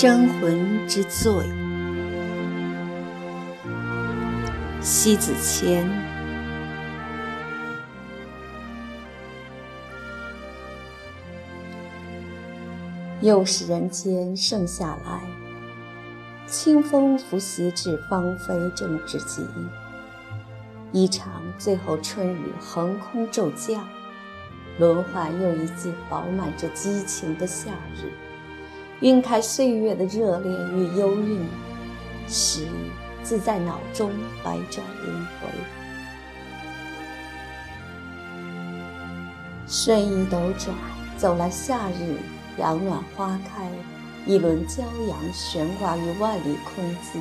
征魂之醉，西子千。又是人间盛夏来，清风拂袭至芳菲正之极。一场最后春雨横空骤降，轮换又一季饱满着激情的夏日。晕开岁月的热烈与幽韵，时自在脑中百转轮回。瞬移斗转，走来夏日，阳暖花开，一轮骄阳悬挂于万里空际，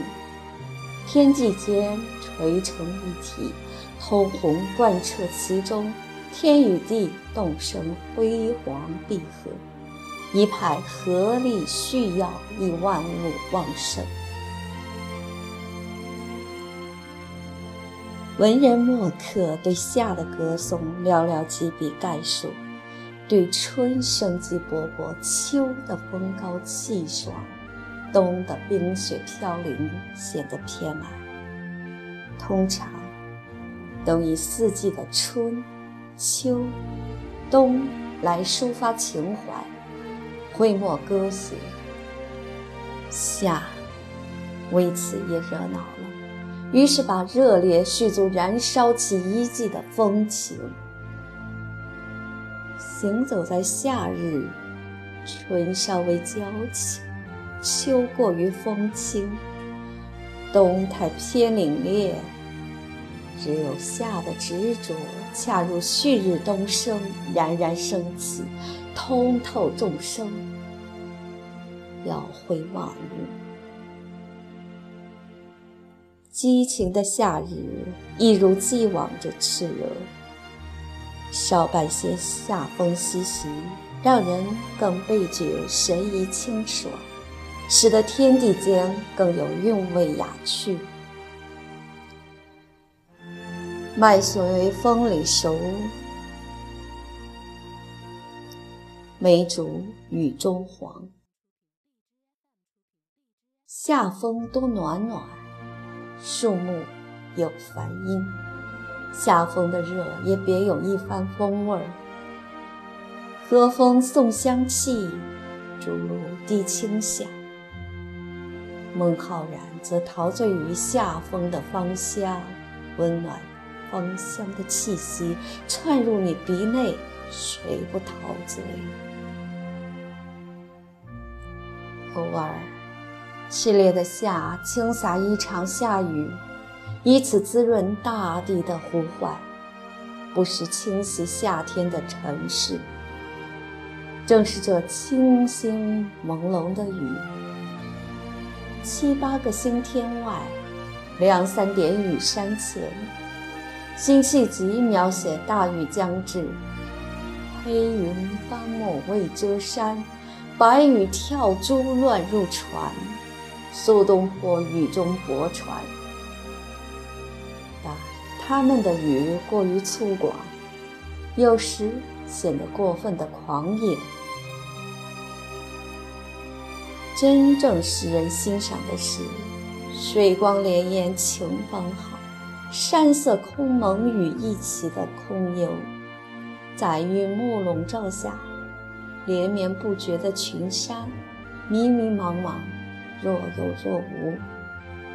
天际间垂成一体，通红贯彻其中，天与地动生辉煌闭合。一派合力蓄耀，以万物旺盛。文人墨客对夏的歌颂寥寥几笔概述，对春生机勃勃，秋的风高气爽，冬的冰雪飘零显得偏爱。通常都以四季的春、秋、冬来抒发情怀。讳莫歌行，夏为此也热闹了，于是把热烈续足，燃烧起一季的风情。行走在夏日，春稍微娇情，秋过于风轻，冬太偏凛冽，只有夏的执着，恰如旭日东升，冉冉升起。通透众生，耀辉万物。激情的夏日一如既往着炽热，少半些夏风习习，让人更倍觉神怡清爽，使得天地间更有韵味雅趣。麦穗风里熟。梅竹雨中黄，夏风多暖暖，树木有繁阴。夏风的热也别有一番风味儿。和风送香气，竹露滴清香。孟浩然则陶醉于夏风的芳香，温暖芳香的气息窜入你鼻内，谁不陶醉？偶尔，炽烈的夏倾洒一场夏雨，以此滋润大地的呼唤，不时清洗夏天的尘世。正是这清新朦胧的雨，七八个星天外，两三点雨山前，辛弃疾描写大雨将至，黑云翻墨未遮山。白雨跳珠乱入船，苏东坡雨中泊船。但他们的雨过于粗犷，有时显得过分的狂野。真正使人欣赏的是，水光潋滟晴方好，山色空蒙雨亦奇的空幽，在云幕笼罩下。连绵不绝的群山，迷迷茫茫，若有若无，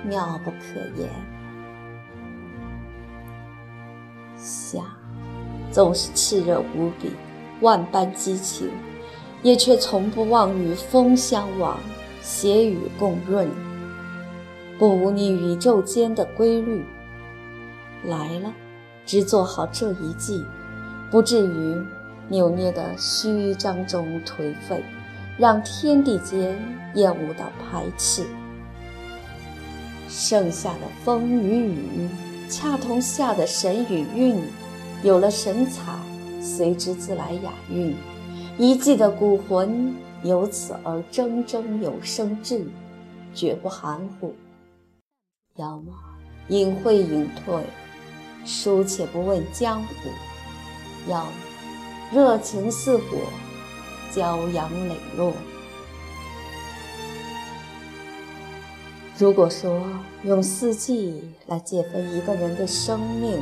妙不可言。夏总是炽热无比，万般激情，也却从不忘与风相往，携雨共润，不忤逆宇宙间的规律。来了，只做好这一季，不至于。扭捏的虚张中颓废，让天地间厌恶到排斥。剩下的风与雨，恰同夏的神与韵，有了神采，随之自来雅韵。一季的古魂由此而铮铮有生智，绝不含糊。要么隐晦隐退，疏且不问江湖；要。热情似火，骄阳磊落。如果说用四季来界分一个人的生命，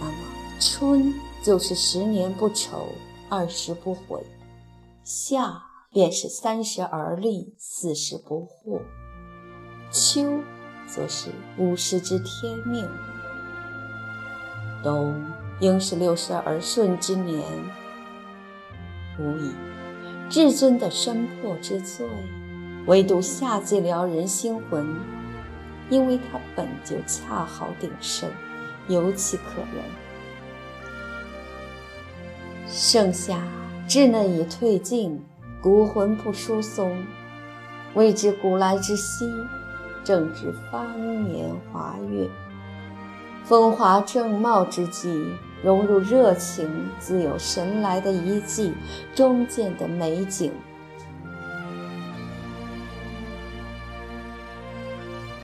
那么春就是十年不愁，二十不悔；夏便是三十而立，四十不惑；秋则是五十知天命；冬应是六十而顺之年。无疑，至尊的身魄之最。唯独夏季撩人心魂，因为它本就恰好鼎盛，尤其可人。盛夏稚嫩已褪尽，孤魂不疏松，未知古来之稀，正值芳年华月，风华正茂之际，融入热情，自有神来的遗迹，中见的美景。